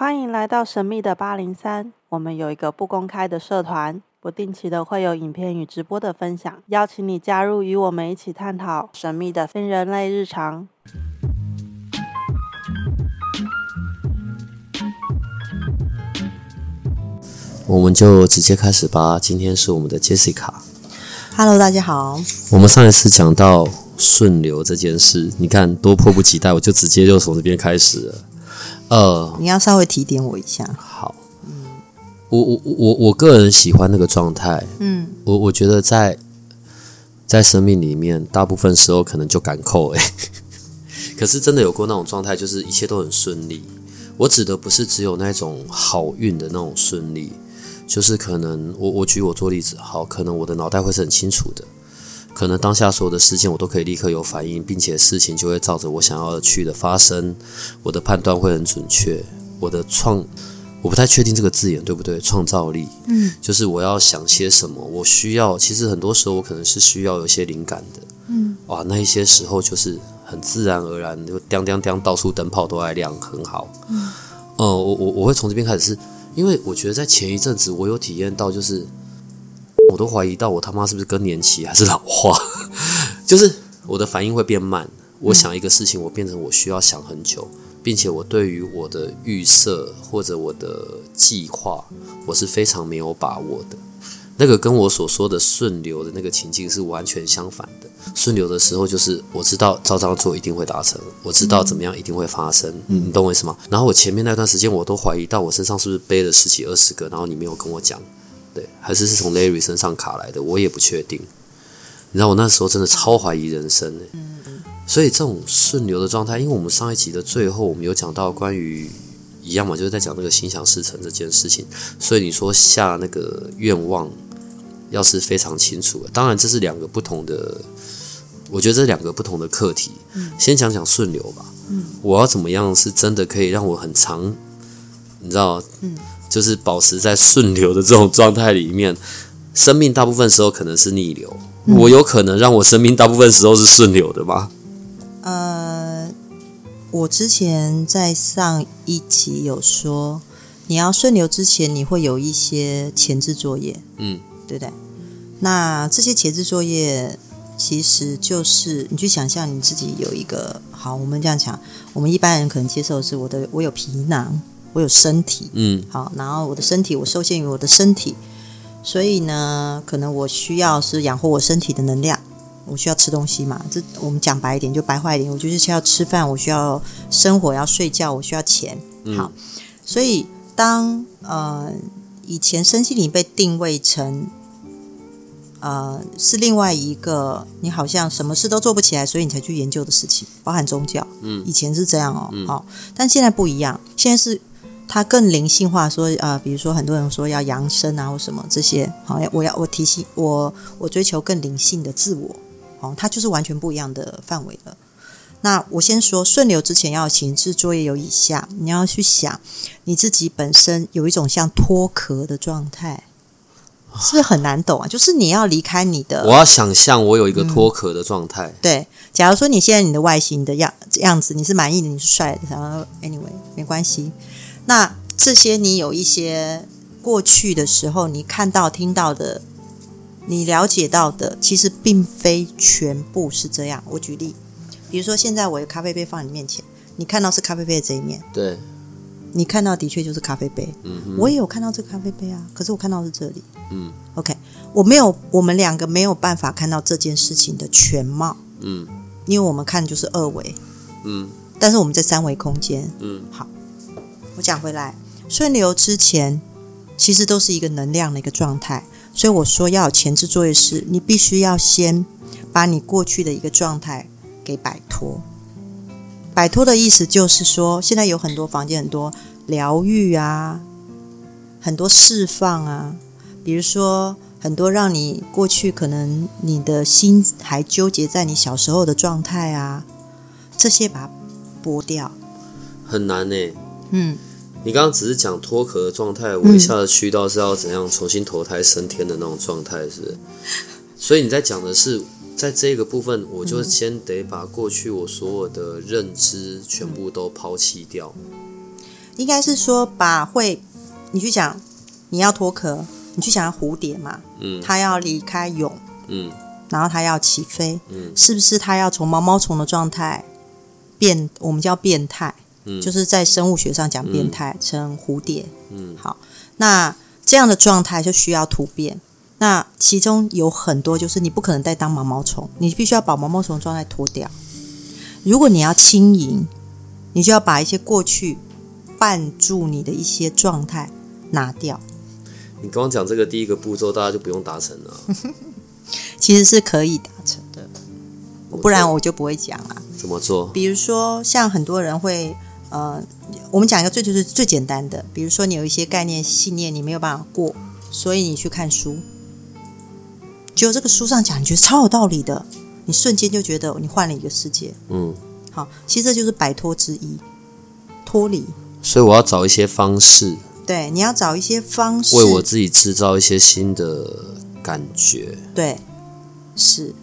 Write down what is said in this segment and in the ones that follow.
欢迎来到神秘的八零三。我们有一个不公开的社团，不定期的会有影片与直播的分享，邀请你加入，与我们一起探讨神秘的非人类日常。我们就直接开始吧。今天是我们的 Jessica。Hello，大家好。我们上一次讲到顺流这件事，你看多迫不及待，我就直接就从这边开始了。呃，你要稍微提点我一下。好，嗯我我我我个人喜欢那个状态。嗯，我我觉得在在生命里面，大部分时候可能就赶扣哎、可是真的有过那种状态，就是一切都很顺利。我指的不是只有那种好运的那种顺利，就是可能我我举我做例子，好，可能我的脑袋会是很清楚的，可能当下所有的事件我都可以立刻有反应，并且事情就会照着我想要的去的发生，我的判断会很准确，我的创。我不太确定这个字眼对不对，创造力，嗯，就是我要想些什么，我需要，其实很多时候我可能是需要有一些灵感的，嗯，哇，那一些时候就是很自然而然，就当当当，到处灯泡都在亮，很好，嗯，呃，我我我会从这边开始是，因为我觉得在前一阵子我有体验到，就是我都怀疑到我他妈是不是更年期还是老化，就是我的反应会变慢，我想一个事情，我变成我需要想很久。并且我对于我的预设或者我的计划，我是非常没有把握的。那个跟我所说的顺流的那个情境是完全相反的。顺流的时候，就是我知道照这样做一定会达成，我知道怎么样一定会发生，嗯、你懂我意思吗？然后我前面那段时间，我都怀疑到我身上是不是背了十几二十个，然后你没有跟我讲，对，还是是从 Larry 身上卡来的，我也不确定。你知道我那时候真的超怀疑人生的、嗯所以这种顺流的状态，因为我们上一集的最后，我们有讲到关于一样嘛，就是在讲那个心想事成这件事情。所以你说下那个愿望，要是非常清楚，当然这是两个不同的，我觉得这两个不同的课题。先讲讲顺流吧。我要怎么样是真的可以让我很长，你知道，就是保持在顺流的这种状态里面。生命大部分时候可能是逆流，我有可能让我生命大部分时候是顺流的吗？呃，我之前在上一集有说，你要顺流之前，你会有一些前置作业，嗯，对不对？那这些前置作业其实就是你去想象你自己有一个好，我们这样讲，我们一般人可能接受的是我的我有皮囊，我有身体，嗯好，然后我的身体我受限于我的身体，所以呢，可能我需要是养活我身体的能量。我需要吃东西嘛？这我们讲白一点，就白话一点，我就是需要吃饭，我需要生活，要睡觉，我需要钱。好，所以当呃以前身心灵被定位成呃是另外一个你好像什么事都做不起来，所以你才去研究的事情，包含宗教。嗯以前是这样哦，好、但现在不一样，现在是它更灵性化，说呃，比如说很多人说要扬升啊或什么这些，好，我要我提醒我我追求更灵性的自我。哦，它就是完全不一样的范围了。那我先说顺流之前要前置作业有以下，你要去想你自己本身有一种像脱壳的状态，是不是很难懂啊？就是你要离开你的，我要想象我有一个脱壳的状态。对。假如说你现在你的外形的样样子你是满意的，你是帅的，然后 anyway 没关系。那这些你有一些过去的时候你看到听到的。你了解到的其实并非全部是这样。我举例，比如说现在我的咖啡杯放你面前，你看到是咖啡杯的这一面，对，你看到的确就是咖啡杯。嗯，我也有看到这个咖啡杯啊，可是我看到是这里。嗯，OK，我没有，我们两个没有办法看到这件事情的全貌，嗯因为我们看就是二维，嗯但是我们在三维空间。嗯我讲回来，顺流之前其实都是一个能量的一个状态。所以我说要有前置作业是，你必须要先把你过去的一个状态给摆脱。摆脱的意思就是说，现在有很多房间，很多疗愈啊，很多释放啊，比如说很多让你过去可能你的心还纠结在你小时候的状态啊，这些把它剥掉。很难呢。嗯，你刚刚只是讲脱壳的状态，我一下子去到是要怎样重新投胎升天的那种状态，是不是？所以你在讲的是，在这个部分，我就先得把过去我所有的认知全部都抛弃掉。应该是说把会，你去讲你要脱壳，你去想要蝴蝶嘛，嗯它要离开蛹，嗯然后它要起飞，嗯是不是它要从毛毛虫的状态变，我们叫变态，嗯就是在生物学上讲变态，成蝴蝶。嗯好，那这样的状态就需要突变。那其中有很多就是你不可能再当毛毛虫，你必须要把毛毛虫状态脱掉。如果你要轻盈，你就要把一些过去绊住你的一些状态拿掉。你刚刚讲这个第一个步骤，大家就不用达成了。其实是可以达成的，不然我就不会讲了。怎么做？比如说，像很多人会，呃，我们讲一个最就是最简单的，比如说你有一些概念信念你没有办法过，所以你去看书，只有这个书上讲你觉得超有道理的，你瞬间就觉得你换了一个世界。嗯，好，其实这就是摆脱之一，脱离。所以我要找一些方式，对，你要找一些方式为我自己制造一些新的感觉。对，是。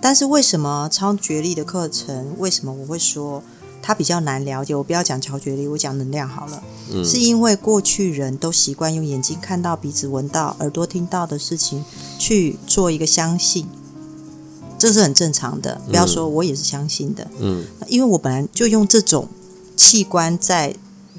但是为什么超觉力的课程，为什么我会说它比较难了解？我不要讲超觉力，我讲能量好了。嗯是因为过去人都习惯用眼睛看到、鼻子闻到、耳朵听到的事情去做一个相信，这是很正常的。不要说我也是相信的，嗯因为我本来就用这种器官在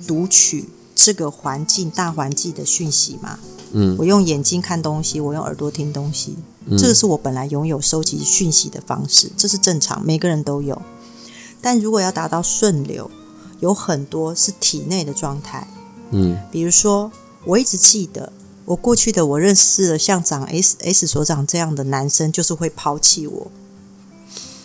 读取这个环境大环境的讯息嘛。嗯我用眼睛看东西，我用耳朵听东西，嗯这个是我本来拥有收集讯息的方式，这是正常，每个人都有。但如果要达到顺流，有很多是体内的状态，嗯比如说，我一直记得我过去的我认识了像长 S S 所长这样的男生，就是会抛弃我。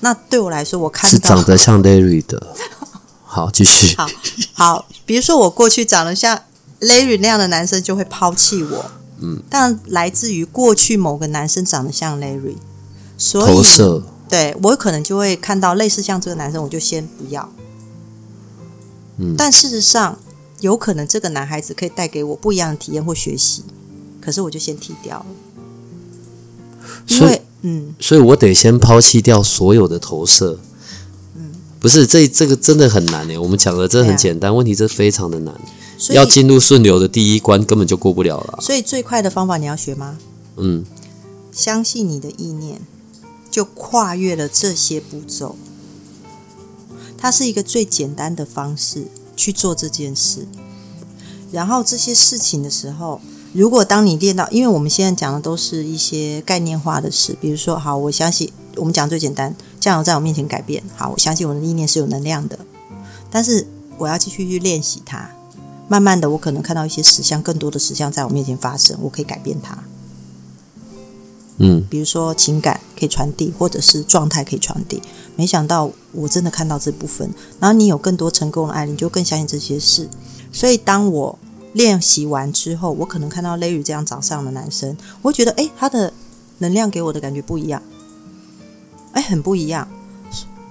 那对我来说，我看是到长得像 Larry 的。好，继续。好好，比如说我过去长得像 Larry 那样的男生就会抛弃我，嗯，但来自于过去某个男生长得像 Larry，所以投射。对我可能就会看到类似像这个男生，我就先不要。嗯但事实上，有可能这个男孩子可以带给我不一样的体验或学习，可是我就先踢掉了，因所以为嗯，所以我得先抛弃掉所有的投射。嗯不是这这个真的很难诶，我们讲的这很简单，问题这非常的难。要进入顺流的第一关根本就过不了了。所以最快的方法你要学吗？嗯相信你的意念，就跨越了这些步骤。它是一个最简单的方式去做这件事。然后这些事情的时候，如果当你练到，因为我们现在讲的都是一些概念化的事，比如说，好，我相信我们讲最简单，酱油在我面前改变，好，我相信我的意念是有能量的，但是我要继续去练习它。慢慢的，我可能看到一些实相，更多的实相在我面前发生，我可以改变它。嗯比如说情感可以传递，或者是状态可以传递。没想到我真的看到这部分，然后你有更多成功的案例，你就更相信这些事。所以当我练习完之后，我可能看到 Larry 这样长相的男生，我会觉得，诶，他的能量给我的感觉不一样，诶，很不一样。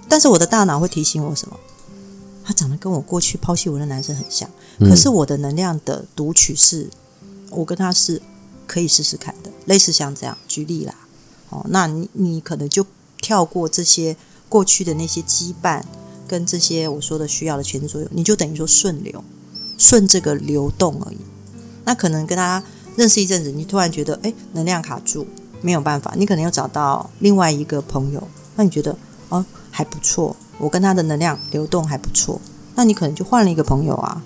但是我的大脑会提醒我什么？他长得跟我过去抛弃我的男生很像，嗯可是我的能量的读取是，我跟他是可以试试看的，类似像这样举例啦。哦，那你你可能就跳过这些过去的那些羁绊，跟这些我说的需要的前置作用，你就等于说顺流，顺这个流动而已。那可能跟他认识一阵子，你突然觉得哎能量卡住，没有办法，你可能又找到另外一个朋友，那你觉得哦还不错，我跟他的能量流动还不错，那你可能就换了一个朋友啊，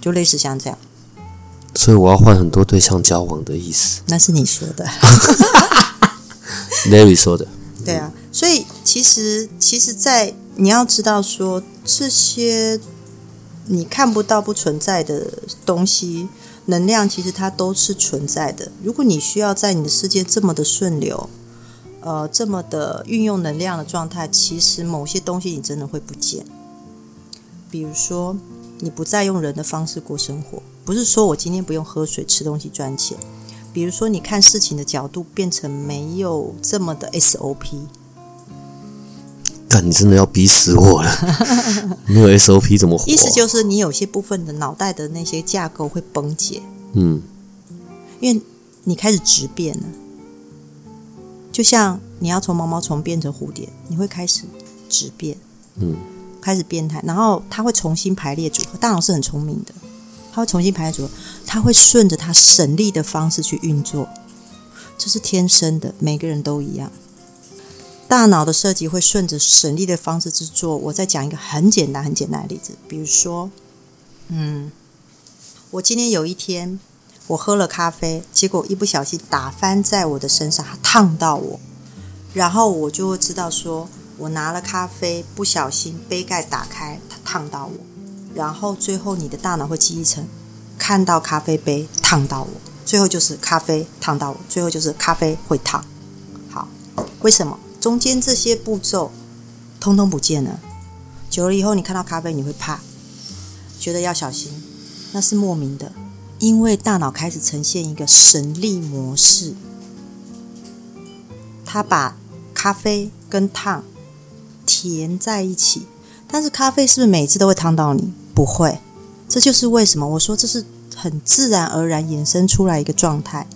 就类似像这样，所以我要换很多对象交往的意思。那是你说的。Larry 说的，对啊，所以其实其实，在你要知道说这些你看不到、不存在的东西，能量其实它都是存在的。如果你需要在你的世界这么的顺流，呃，这么的运用能量的状态，其实某些东西你真的会不见。比如说，你不再用人的方式过生活，不是说我今天不用喝水、吃东西赚钱。比如说，你看事情的角度变成没有这么的 SOP，但你真的要逼死我了！没有 SOP 怎么活？意思就是你有些部分的脑袋的那些架构会崩解，嗯因为你开始质变了。就像你要从毛毛虫变成蝴蝶，你会开始质变，嗯开始变态，然后它会重新排列组合。大脑是很聪明的，它会重新排列组合，它会顺着它省力的方式去运作，这是天生的，每个人都一样。大脑的设计会顺着省力的方式去做。我再讲一个很简单、很简单的例子，比如说，嗯，我今天有一天我喝了咖啡，结果一不小心打翻在我的身上，烫到我，然后我就会知道说，我拿了咖啡不小心杯盖打开，它烫到我，然后最后你的大脑会记忆成看到咖啡杯烫到我，最后就是咖啡烫到我，最后就是咖啡会烫。好，为什么？中间这些步骤通通不见了，久了以后，你看到咖啡你会怕，觉得要小心，那是莫名的，因为大脑开始呈现一个神力模式，它把咖啡跟烫填在一起，但是咖啡是不是每次都会烫到你？不会，这就是为什么我说这是很自然而然衍生出来一个状态，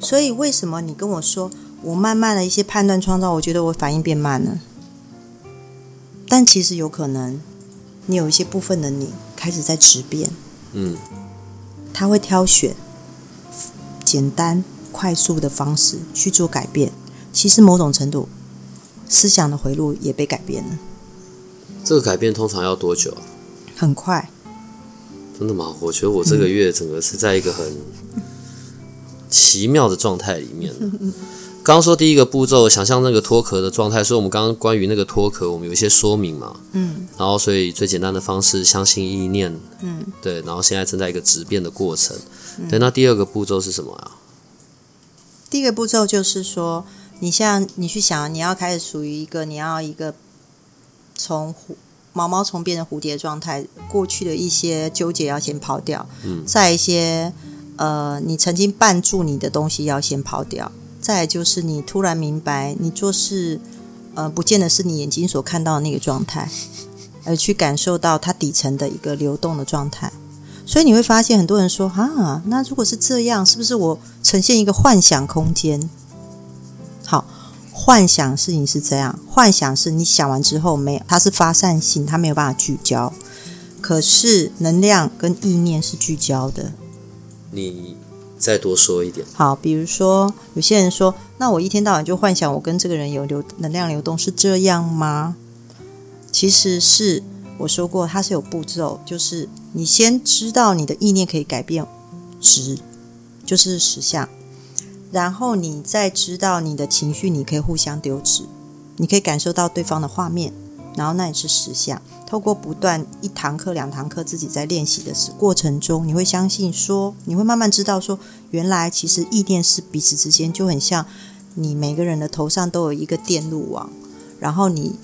所以为什么你跟我说？我慢慢的一些判断创造，我觉得我反应变慢了，但其实有可能，你有一些部分的你开始在质变，嗯，他会挑选简单快速的方式去做改变，其实某种程度思想的回路也被改变了。这个改变通常要多久？很快。真的吗？我觉得我这个月整个是在一个很奇妙的状态里面。刚刚说第一个步骤，想象那个脱壳的状态，所以我们刚刚关于那个脱壳，我们有一些说明嘛，嗯，然后所以最简单的方式，相信意念，嗯，对，然后现在正在一个质变的过程，对，那第二个步骤是什么啊？第一个步骤就是说，你像你去想，你要开始属于一个你要一个从蝴毛毛虫变成蝴蝶状态，过去的一些纠结要先抛掉，嗯，再一些呃你曾经绊住你的东西要先抛掉。再就是你突然明白，你做事，呃，不见得是你眼睛所看到的那个状态，而去感受到它底层的一个流动的状态。所以你会发现，很多人说啊，那如果是这样，是不是我呈现一个幻想空间？好，幻想事情是这样，幻想是你想完之后没有，它是发散性，它没有办法聚焦。可是能量跟意念是聚焦的。你。再多说一点。好，比如说有些人说，那我一天到晚就幻想我跟这个人有流能量流动，是这样吗？其实是我说过，它是有步骤，就是你先知道你的意念可以改变值，就是实相，然后你再知道你的情绪，你可以互相丢值，你可以感受到对方的画面，然后那也是实相。透过不断一堂课、两堂课，自己在练习的过程中，你会相信说，你会慢慢知道说，原来其实意念是彼此之间就很像，你每个人的头上都有一个电路网，然后你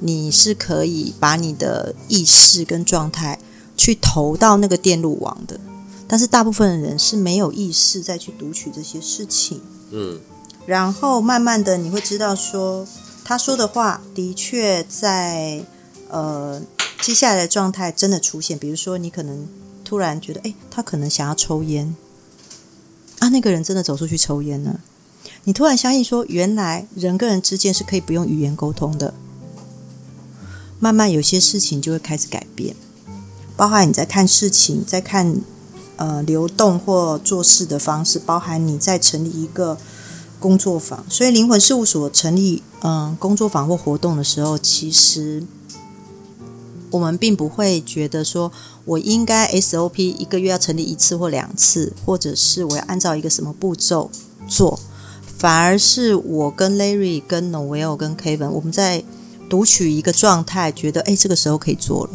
你是可以把你的意识跟状态去投到那个电路网的，但是大部分的人是没有意识再去读取这些事情，嗯，然后慢慢的你会知道说，他说的话的确在呃。接下来的状态真的出现，比如说你可能突然觉得，哎，他可能想要抽烟，啊，那个人真的走出去抽烟了。你突然相信说，原来人跟人之间是可以不用语言沟通的。慢慢有些事情就会开始改变，包含你在看事情，在看呃流动或做事的方式，包含你在成立一个工作坊。所以灵魂事务所成立嗯工作坊或活动的时候，其实。我们并不会觉得说，我应该 SOP 一个月要成立一次或两次，或者是我要按照一个什么步骤做，反而是我跟 Larry、跟 Noel、跟 Kevin，我们在读取一个状态，觉得哎，这个时候可以做了，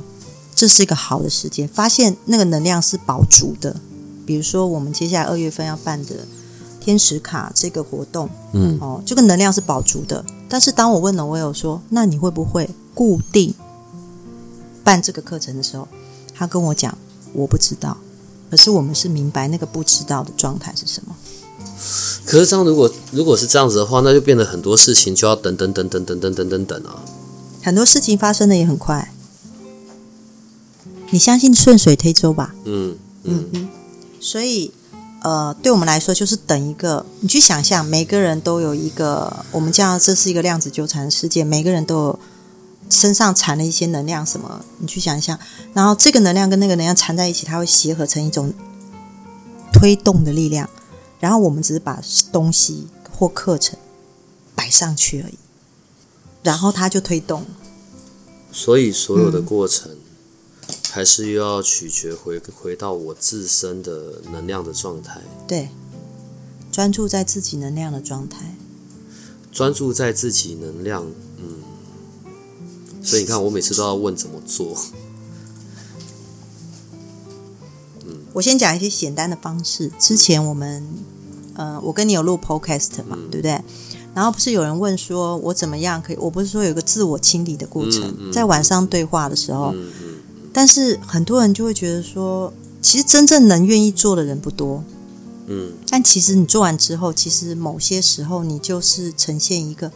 这是一个好的时间，发现那个能量是保足的。比如说，我们接下来二月份要办的天使卡这个活动，嗯，哦，这个能量是保足的。但是当我问 Noel 说，那你会不会固定？办这个课程的时候，他跟我讲，我不知道，可是我们是明白那个不知道的状态是什么。可是这样，如果如果是这样子的话，那就变得很多事情就要等等等等等等等等等啊。很多事情发生的也很快，你相信顺水推舟吧？嗯嗯嗯。所以，呃，对我们来说，就是等一个，你去想象，每个人都有一个，我们叫这是一个量子纠缠世界，每个人都有。身上缠了一些能量什么，你去想一下，然后这个能量跟那个能量缠在一起，它会协合成一种推动的力量。然后我们只是把东西或课程摆上去而已，然后它就推动。所以所有的过程，还是又要取决回回到我自身的能量的状态。对，专注在自己能量的状态。专注在自己能量，嗯。所以你看，我每次都要问怎么做。嗯 我先讲一些简单的方式。之前我们，呃，我跟你有录 podcast 嘛，对不对？然后不是有人问说，我怎么样可以？我不是说有个自我清理的过程，在晚上对话的时候，但是很多人就会觉得说，其实真正能愿意做的人不多。嗯，但其实你做完之后，其实某些时候你就是呈现一个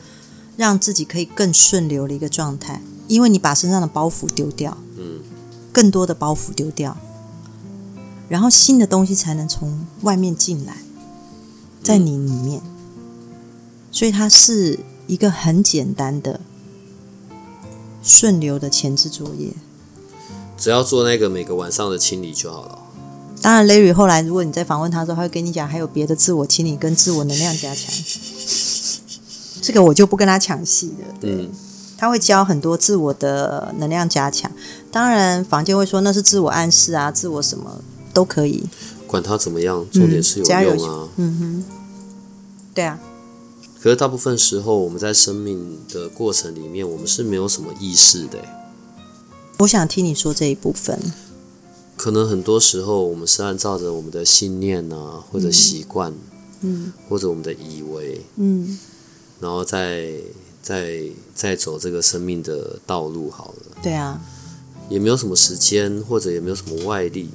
让自己可以更顺流的一个状态，因为你把身上的包袱丢掉，嗯，更多的包袱丢掉。然后新的东西才能从外面进来，在你里面，所以它是一个很简单的顺流的前置作业。只要做那个每个晚上的清理就好了。当然，Larry 后来如果你在访问他的时候，他会跟你讲还有别的自我清理跟自我能量加强。这个我就不跟他抢戏了。嗯，他会教很多自我的能量加强。当然，房间会说那是自我暗示啊，自我什么。都可以，管他怎么样，重点是有用啊。嗯哼，对啊。可是大部分时候，我们在生命的过程里面，我们是没有什么意识的。我想听你说这一部分。可能很多时候，我们是按照着我们的信念啊，或者习惯，嗯，或者我们的以为，嗯，然后再再再走这个生命的道路好了。对啊。也没有什么时间，或者也没有什么外力。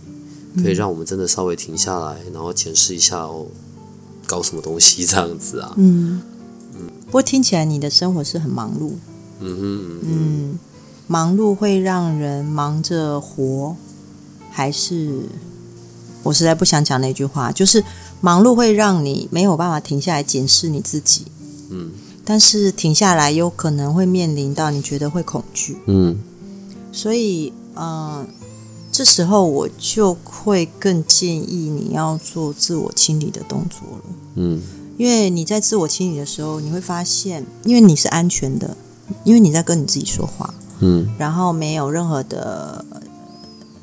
可以让我们真的稍微停下来，然后检视一下哦，搞什么东西这样子啊？嗯嗯。不过听起来你的生活是很忙碌。嗯哼嗯。忙碌会让人忙着活，还是我实在不想讲那句话，就是忙碌会让你没有办法停下来检视你自己。嗯。但是停下来有可能会面临到你觉得会恐惧。嗯。所以，嗯。这时候我就会更建议你要做自我清理的动作了。嗯，因为你在自我清理的时候，你会发现，因为你是安全的，因为你在跟你自己说话。嗯，然后没有任何的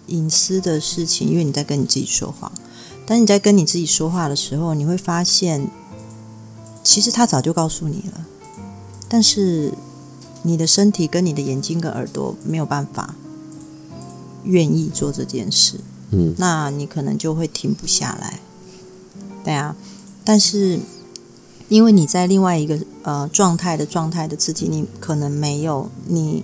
隐私的事情，因为你在跟你自己说话。当你在跟你自己说话的时候，你会发现，其实他早就告诉你了，但是你的身体跟你的眼睛跟耳朵没有办法。愿意做这件事，嗯，那你可能就会停不下来，对啊。但是因为你在另外一个呃状态的状态的自己，你可能没有你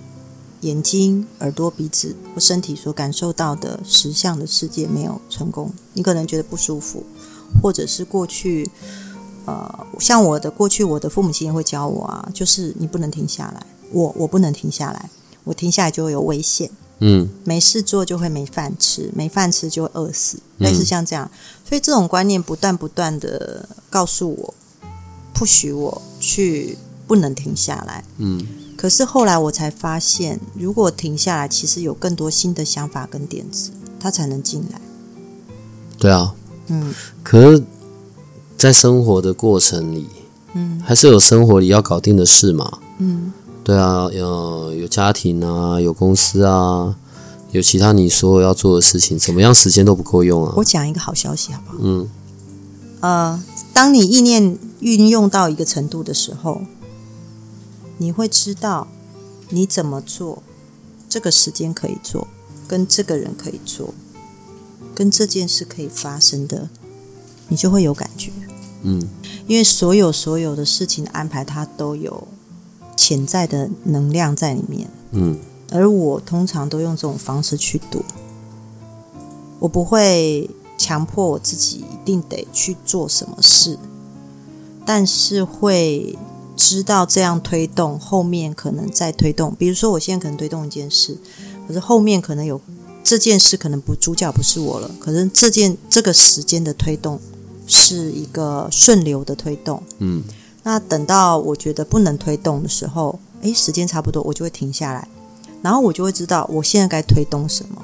眼睛、耳朵、鼻子或身体所感受到的实相的世界没有成功，你可能觉得不舒服，或者是过去呃像我的过去，我的父母亲也会教我啊，就是你不能停下来，我我不能停下来，我停下来就会有危险。嗯，没事做就会没饭吃，没饭吃就会饿死，类似像这样，所以这种观念不断不断的告诉我，不许我去不能停下来。嗯，可是后来我才发现，如果停下来，其实有更多新的想法跟点子，它才能进来。对啊，嗯，可是，在生活的过程里，嗯，还是有生活里要搞定的事嘛，嗯。对啊，有有家庭啊，有公司啊，有其他你所有要做的事情，怎么样时间都不够用啊。我讲一个好消息好不好？嗯，呃，当你意念运用到一个程度的时候，你会知道你怎么做，这个时间可以做，跟这个人可以做，跟这件事可以发生的，你就会有感觉。嗯，因为所有所有的事情的安排，它都有。潜在的能量在里面，嗯，而我通常都用这种方式去读，我不会强迫我自己一定得去做什么事，但是会知道这样推动后面可能再推动，比如说我现在可能推动一件事，可是后面可能有这件事可能不主角不是我了，可是这件这个时间的推动是一个顺流的推动，嗯。那等到我觉得不能推动的时候，诶，时间差不多，我就会停下来，然后我就会知道我现在该推动什么。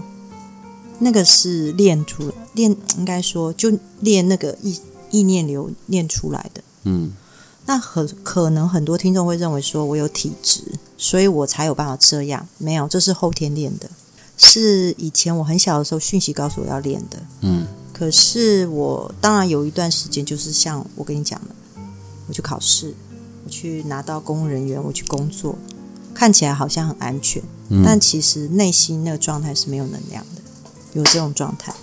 那个是练出来，练应该说就练那个意意念流练出来的。嗯那很可能很多听众会认为说我有体质，所以我才有办法这样。没有，这是后天练的，是以前我很小的时候讯息告诉我要练的。嗯可是我当然有一段时间，就是像我跟你讲的，我去考试，我去拿到公务人员，我去工作，看起来好像很安全，嗯，但其实内心那个状态是没有能量的，有这种状态。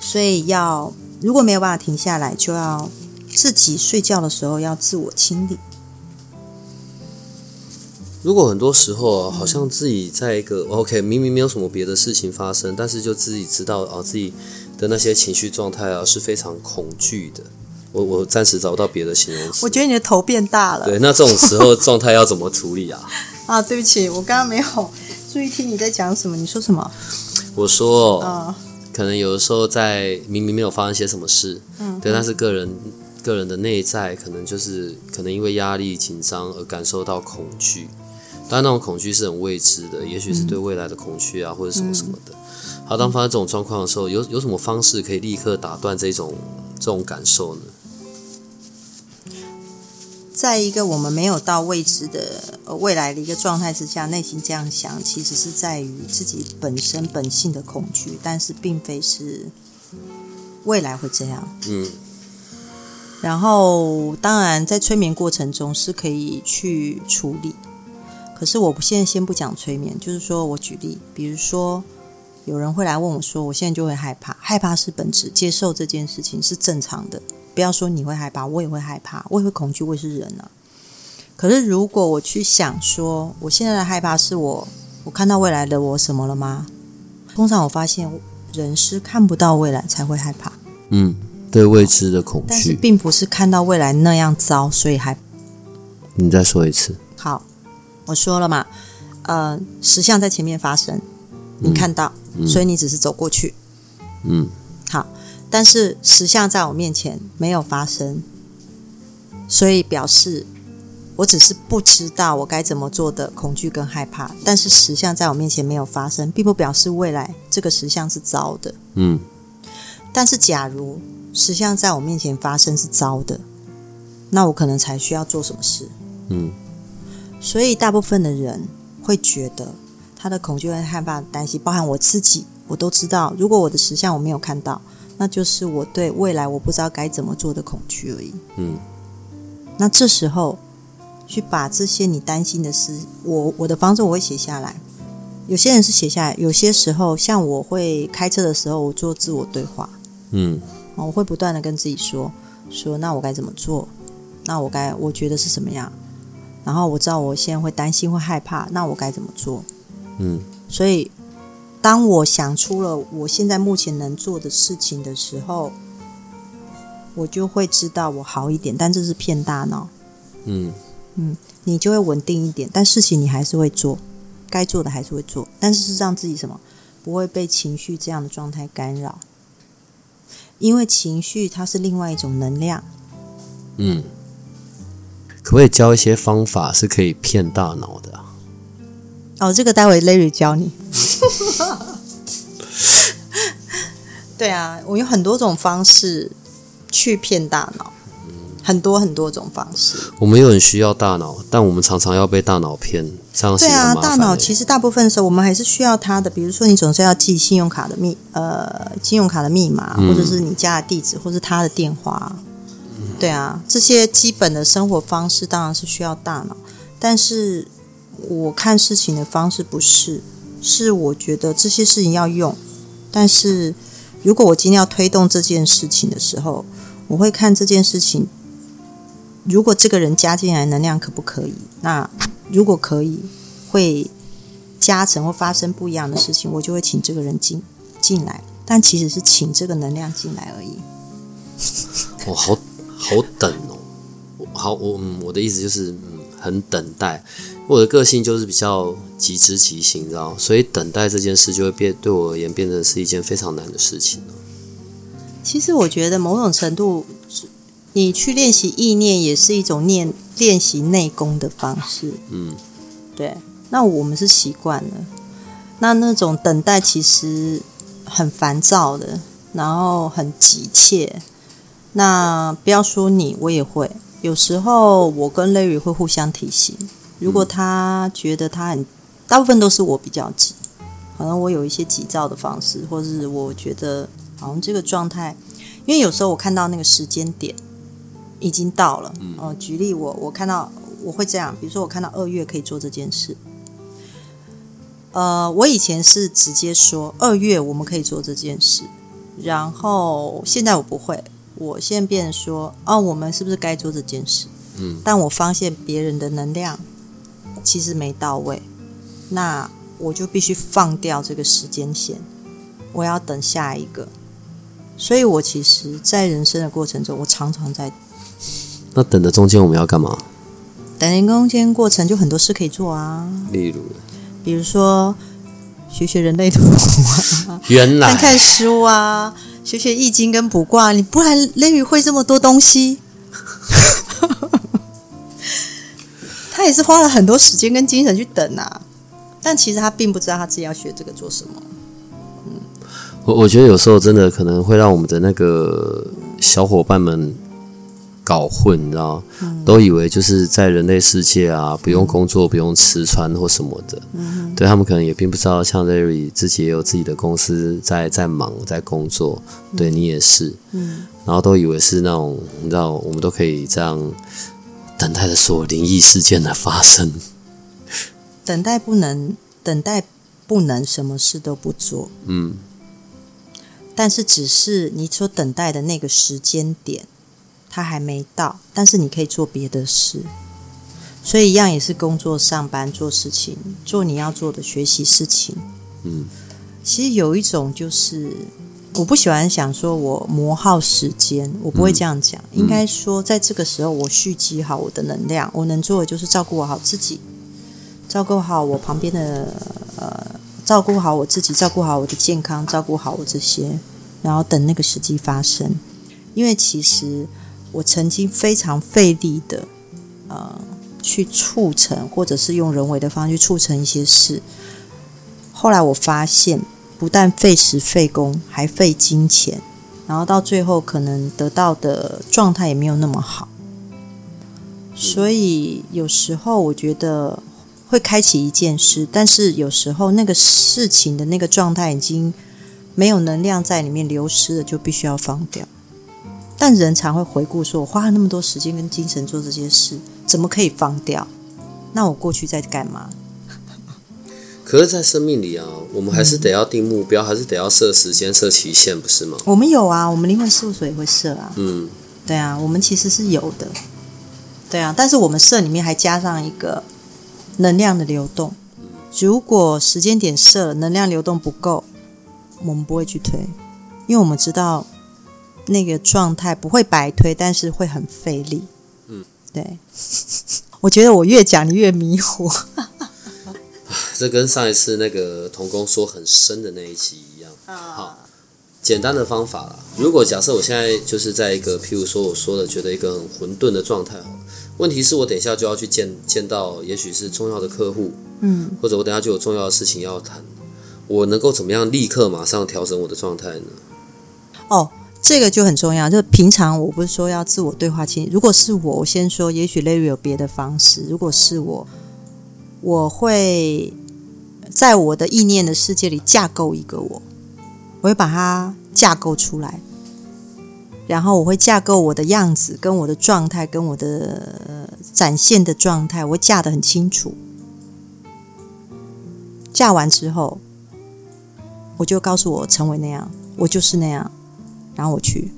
所以要如果没有办法停下来，就要自己睡觉的时候要自我清理。如果很多时候啊好像自己在一个 OK，明明没有什么别的事情发生，但是就自己知道啊，自己的那些情绪状态啊是非常恐惧的。我我暂时找不到别的形容词。我觉得你的头变大了对，那这种时候状态要怎么处理啊？啊！对不起，我刚刚没有注意听你在讲什么。你说什么？我说，啊、可能有的时候在明明没有发生些什么事，嗯对，那是个人个人的内在可能就是可能因为压力紧张而感受到恐惧，当然那种恐惧是很未知的，也许是对未来的恐惧啊，或者什么什么的。好，当发生这种状况的时候，有有什么方式可以立刻打断这种这种感受呢？在一个我们没有到未知的呃未来的一个状态之下，内心这样想，其实是在于自己本身本性的恐惧，但是并非是未来会这样。嗯然后，当然在催眠过程中是可以去处理，可是我不现在先不讲催眠，就是说我举例，比如说有人会来问我说，我现在就会害怕，害怕是本质，接受这件事情是正常的。不要说你会害怕，我也会害怕，我也会恐惧，我也是人啊。可是如果我去想说，我现在的害怕是我我看到未来的我什么了吗？通常我发现人是看不到未来才会害怕，嗯，对未知的恐但是惧。并不是看到未来那样糟，所以还。你再说一次。好，我说了嘛，呃，实相在前面发生，你看到，所以你只是走过去。嗯好，但是实相在我面前没有发生，所以表示我只是不知道我该怎么做的恐惧跟害怕。但是实相在我面前没有发生，并不表示未来这个实相是糟的。嗯但是假如实相在我面前发生是糟的，那我可能才需要做什么事。嗯所以大部分的人会觉得他的恐惧和害怕、担心，包含我自己，我都知道，如果我的实相我没有看到，那就是我对未来我不知道该怎么做的恐惧而已。嗯那这时候去把这些你担心的事，我我的方式我会写下来。有些人是写下来，有些时候像我会开车的时候，我做自我对话，嗯我会不断的跟自己说说，那我该怎么做？那我该我觉得是什么样？然后我知道我现在会担心会害怕，那我该怎么做？嗯所以，当我想出了我现在目前能做的事情的时候，我就会知道我好一点。但这是骗大脑，嗯嗯你就会稳定一点。但事情你还是会做，该做的还是会做，但是是让自己什么不会被情绪这样的状态干扰，因为情绪它是另外一种能量。嗯。可不可以教一些方法是可以骗大脑的、啊？哦，这个待会 Larry 教你。对啊，我有很多种方式去骗大脑，很多很多种方式。我们又很需要大脑，但我们常常要被大脑骗，这样是对啊，大脑其实大部分的时候我们还是需要它的，比如说你总是要记信用卡的密呃信用卡的密码，嗯或者是你家的地址，或是他的电话。对啊，这些基本的生活方式当然是需要大脑，但是我看事情的方式不是，是我觉得这些事情要用，但是如果我今天要推动这件事情的时候，我会看这件事情，如果这个人加进来能量可不可以？那如果可以，会加成或发生不一样的事情，我就会请这个人进进来，但其实是请这个能量进来而已。我，好好等哦。我好，我嗯，我的意思就是，嗯，很等待。我的个性就是比较急之急行，你知道，所以等待这件事就会变，对我而言变成是一件非常难的事情了。其实我觉得某种程度，你去练习意念也是一种练练习内功的方式。嗯对，那我们是习惯了，那那种等待其实很烦躁的，然后很急切。那不要说你，我也会。有时候我跟 Larry 会互相提醒，如果他觉得他很，大部分都是我比较急，可能我有一些急躁的方式，或是我觉得好像这个状态，因为有时候我看到那个时间点已经到了。哦、举例我我看到我会这样，比如说我看到二月可以做这件事。呃，我以前是直接说二月我们可以做这件事，然后现在我不会，我现在变成说哦，我们是不是该做这件事？嗯，但我发现别人的能量其实没到位，那我就必须放掉这个时间线，我要等下一个。所以我其实，在人生的过程中，我常常在那等的中间我们要干嘛？等人工间过程，就很多事可以做啊，例如，比如说学学人类图啊，原来看看书啊，学学易经跟卜卦，你不然雷雨会这么多东西。他也是花了很多时间跟精神去等啊，但其实他并不知道他自己要学这个做什么。嗯我我觉得有时候真的可能会让我们的那个小伙伴们搞混，你知道吗？都以为就是在人类世界啊，不用工作，不用吃穿或什么的。对他们可能也并不知道，像 Larry 自己也有自己的公司在在忙在工作，对你也是。嗯，然后都以为是那种你知道，我们都可以这样等待着所有灵异事件的发生。等待不能，等待不能什么事都不做，嗯，但是只是你所等待的那个时间点，它还没到，但是你可以做别的事。所以一样也是工作、上班、做事情，做你要做的学习事情。嗯，其实有一种就是，我不喜欢想说我磨耗时间，我不会这样讲。应该说，在这个时候，我蓄积好我的能量，我能做的就是照顾好自己，照顾好我旁边的呃，照顾好我自己，照顾好我的健康，照顾好我这些，然后等那个时机发生。因为其实我曾经非常费力的呃去促成，或者是用人为的方式去促成一些事。后来我发现，不但费时费工，还费金钱，然后到最后可能得到的状态也没有那么好。所以有时候我觉得会开启一件事，但是有时候那个事情的那个状态已经没有能量在里面流失了，就必须要放掉。但人常会回顾说：“我花了那么多时间跟精神做这些事，怎么可以放掉？那我过去在干嘛？” 可是，在生命里啊，我们还是得要定目标，还是得要设时间、设期限，不是吗？我们有啊，我们灵魂事务所也会设啊。嗯，对啊，我们其实是有的。对啊，但是我们设里面还加上一个能量的流动。如果时间点设了，能量流动不够，我们不会去推，因为我们知道那个状态不会白推，但是会很费力。嗯，对。我觉得我越讲你越迷糊。这跟上一次那个童工说很深的那一期一样。好，简单的方法啦。如果假设我现在就是在一个，譬如说我说的，觉得一个很混沌的状态，好了。问题是我等一下就要去见见到，也许是重要的客户，嗯，或者我等下就有重要的事情要谈，我能够怎么样立刻马上调整我的状态呢？哦，这个就很重要。就平常我不是说要自我对话清，如果是我，我先说，也许 Larry 有别的方式。如果是我，我会在我的意念的世界里架构一个我，我会把它架构出来，然后我会架构我的样子、跟我的状态、跟我的、呃、展现的状态，我架得很清楚。架完之后，我就告诉我成为那样，我就是那样，然后我去。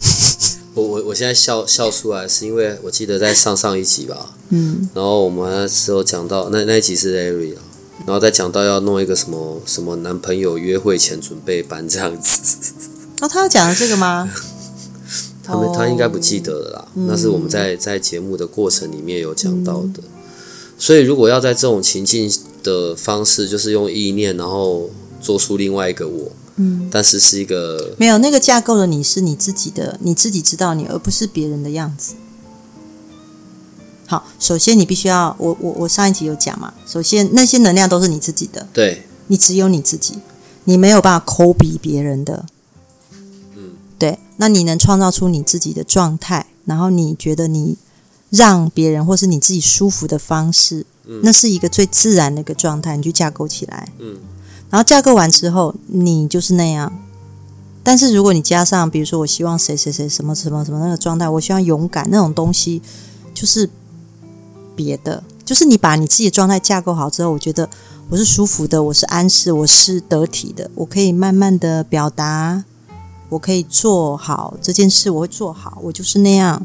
我我我现在笑笑出来，是因为我记得在上上一集吧，嗯，然后我们那时候讲到那那一集是 Larry 啊，然后再讲到要弄一个什么什么男朋友约会前准备班这样子，哦，他要讲的这个吗？他们哦他应该不记得了啦，那是我们在在节目的过程里面有讲到的，所以如果要在这种情境的方式，就是用意念，然后做出另外一个我，嗯，但是是一个没有那个架构的你是你自己的，你自己知道你，而不是别人的样子。好，首先你必须要，我我我上一集有讲嘛，首先那些能量都是你自己的，对，你只有你自己，你没有办法抠比别人的。嗯，对，那你能创造出你自己的状态，然后你觉得你让别人或是你自己舒服的方式，那是一个最自然的一个状态，你去架构起来。嗯，然后架构完之后，你就是那样。但是如果你加上，比如说我希望谁谁谁什么什么什么那个状态，我希望勇敢那种东西，就是别的，就是你把你自己的状态架构好之后，我觉得我是舒服的，我是安适，我是得体的，我可以慢慢的表达，我可以做好这件事，我会做好，我就是那样。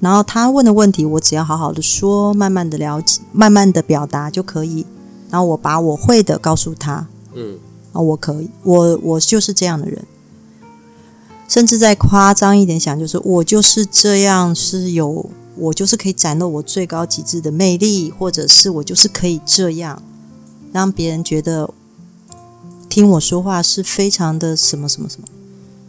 然后他问的问题，我只要好好的说，慢慢的了解，慢慢的表达就可以。然后我把我会的告诉他，嗯，啊，我可以，我我就是这样的人。甚至再夸张一点想，就是我就是这样，是有我就是可以展露我最高极致的魅力，或者是我就是可以这样，让别人觉得听我说话是非常的什么什么什么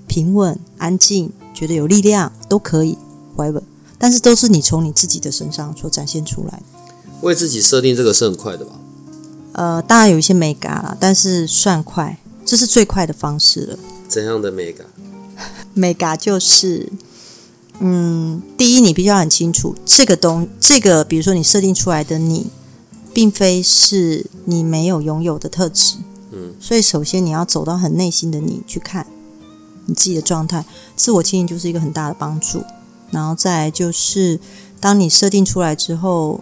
平稳、安静，觉得有力量都可以，whatever。但是都是你从你自己的身上所展现出来的。为自己设定这个是很快的吧？呃，当然有一些美感啦，但是算快，这是最快的方式了。怎样的美感？美感就是，嗯，第一，你必须要很清楚这个东，这个比如说你设定出来的你，并非是你没有拥有的特质。嗯，所以首先你要走到很内心的你去看你自己的状态，自我经营就是一个很大的帮助。然后再来就是，当你设定出来之后，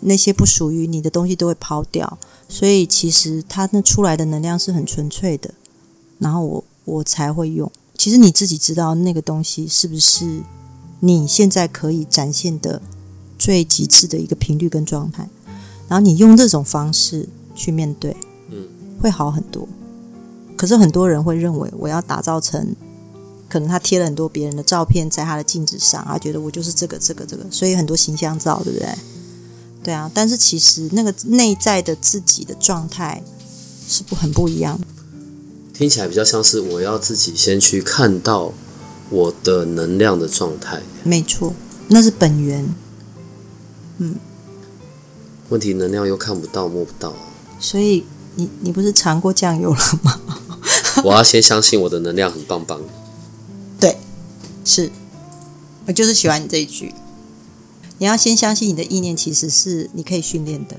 那些不属于你的东西都会抛掉。所以其实它那出来的能量是很纯粹的，然后我我才会用。其实你自己知道那个东西是不是你现在可以展现的最极致的一个频率跟状态，然后你用这种方式去面对，嗯，会好很多。可是很多人会认为我要打造成，可能他贴了很多别人的照片在他的镜子上，他觉得我就是这个这个这个，所以很多形象照，对不对？对啊，但是其实那个内在的自己的状态是不很不一样的。听起来比较像是我要自己先去看到我的能量的状态。没错，那是本源。嗯问题能量又看不到摸不到，所以你你不是尝过酱油了吗？我要先相信我的能量很棒棒。对，是，我就是喜欢你这一句。你要先相信你的意念其实是你可以训练的，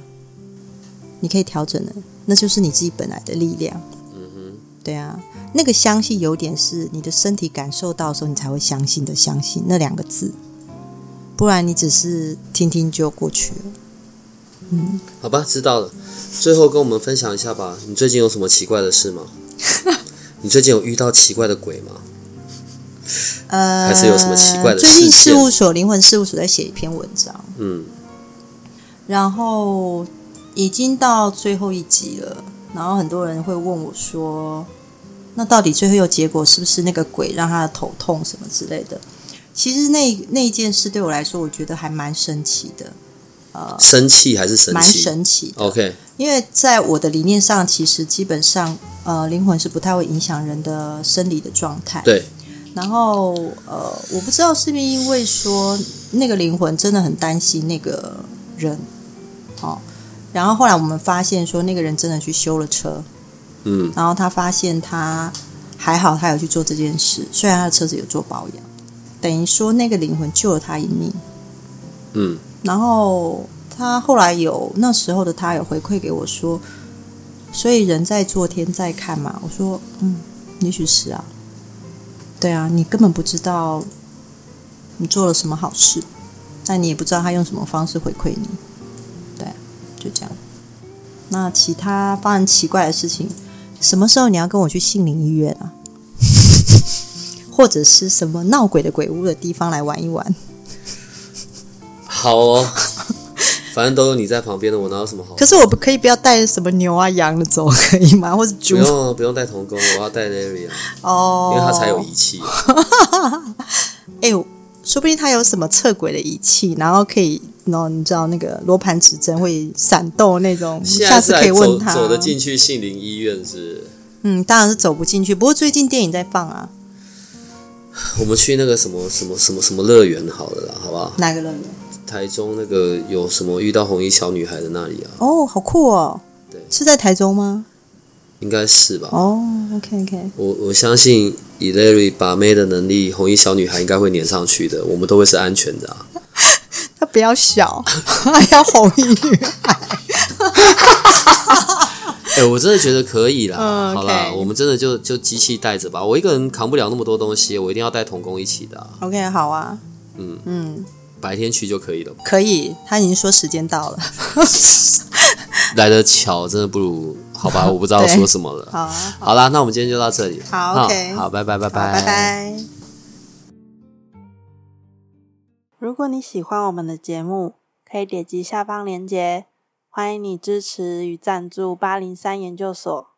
你可以调整的，那就是你自己本来的力量。嗯哼，对啊，那个相信有点是你的身体感受到的时候，你才会相信的相信那两个字，不然你只是听听就过去了。嗯，好吧，知道了。最后跟我们分享一下吧，你最近有什么奇怪的事吗？你最近有遇到奇怪的鬼吗？呃，还是有什么奇怪的最近事务所灵魂事务所在写一篇文章，嗯，然后已经到最后一集了，然后很多人会问我说：“那到底最后有结果是不是那个鬼让他的头痛什么之类的？”其实那那一件事对我来说，我觉得还蛮神奇的，呃生气还是生蛮神奇的。？OK，因为在我的理念上，其实基本上呃，灵魂是不太会影响人的生理的状态。对，然后呃，我不知道是不是因为说那个灵魂真的很担心那个人，哦，然后后来我们发现说那个人真的去修了车，嗯，然后他发现他还好，他有去做这件事，虽然他的车子有做保养，等于说那个灵魂救了他一命。嗯，然后他后来有那时候的他有回馈给我说，所以人在做天在看嘛。我说，嗯，也许是啊，对啊，你根本不知道你做了什么好事，但你也不知道他用什么方式回馈你，对，就这样。那其他发生奇怪的事情，什么时候你要跟我去杏林医院啊？或者是什么闹鬼的鬼屋的地方来玩一玩？好哦，反正都有你在旁边的，我哪有什么好？可是我不可以不要带什么牛啊羊的走，可以吗？或者猪不？用啊不用带童工，我要带 Larry 啊，哦，因为他才有仪器。哎、说不定他有什么测轨的仪器，然后可以，然后你知道那个罗盘指针会闪动那种，下次可以问他。走得进去杏林医院是？嗯，当然是走不进去。不过最近电影在放啊，我们去那个什么什么什么什么乐园好了啦，好不好？哪个乐园？台中那个有什么遇到红衣小女孩的那里啊？哦，好酷哦！对是在台中吗？应该是吧？哦，OK OK，我我相信以 Larry 把妹的能力，红衣小女孩应该会粘上去的，我们都会是安全的啊。他不要小，还要红衣女孩。哎、我真的觉得可以啦。嗯好啦，我们真的就就机器带着吧。我一个人扛不了那么多东西，我一定要带童工一起的啊、OK，好啊，嗯嗯，白天去就可以了。可以。他已经说时间到了，来得巧，真的不如好吧？我不知道说什么了。好啊，好啦，那我们今天就到这里。好好 OK 好，拜拜拜拜，拜拜。如果你喜欢我们的节目，可以点击下方链接，欢迎你支持与赞助八零三研究所。